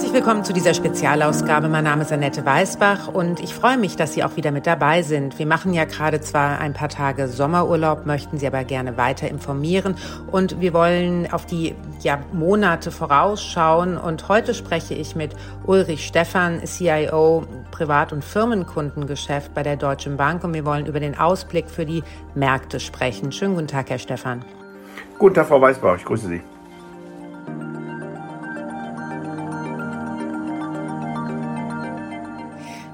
Herzlich willkommen zu dieser Spezialausgabe. Mein Name ist Annette Weißbach und ich freue mich, dass Sie auch wieder mit dabei sind. Wir machen ja gerade zwar ein paar Tage Sommerurlaub, möchten Sie aber gerne weiter informieren und wir wollen auf die ja, Monate vorausschauen und heute spreche ich mit Ulrich Stephan, CIO Privat- und Firmenkundengeschäft bei der Deutschen Bank und wir wollen über den Ausblick für die Märkte sprechen. Schönen guten Tag, Herr Stephan. Guten Tag, Frau Weißbach, ich grüße Sie.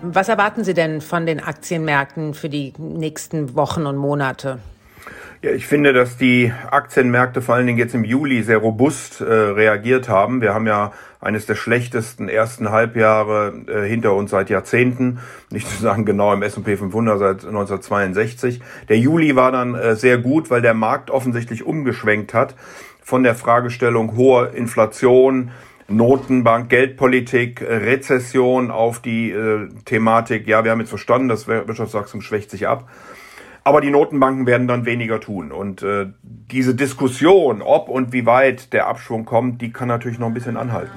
Was erwarten Sie denn von den Aktienmärkten für die nächsten Wochen und Monate? Ja, ich finde, dass die Aktienmärkte vor allen Dingen jetzt im Juli sehr robust äh, reagiert haben. Wir haben ja eines der schlechtesten ersten Halbjahre äh, hinter uns seit Jahrzehnten, nicht zu sagen genau im S&P 500 seit 1962. Der Juli war dann äh, sehr gut, weil der Markt offensichtlich umgeschwenkt hat von der Fragestellung hoher Inflation, Notenbank, Geldpolitik, Rezession auf die äh, Thematik, ja, wir haben jetzt verstanden, das Wirtschaftswachstum schwächt sich ab. Aber die Notenbanken werden dann weniger tun. Und äh, diese Diskussion, ob und wie weit der Abschwung kommt, die kann natürlich noch ein bisschen anhalten.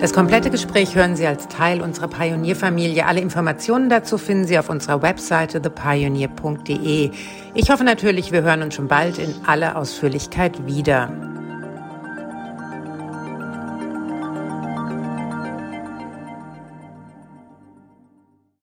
Das komplette Gespräch hören Sie als Teil unserer Pionierfamilie. Alle Informationen dazu finden Sie auf unserer Webseite thepioneer.de. Ich hoffe natürlich, wir hören uns schon bald in aller Ausführlichkeit wieder.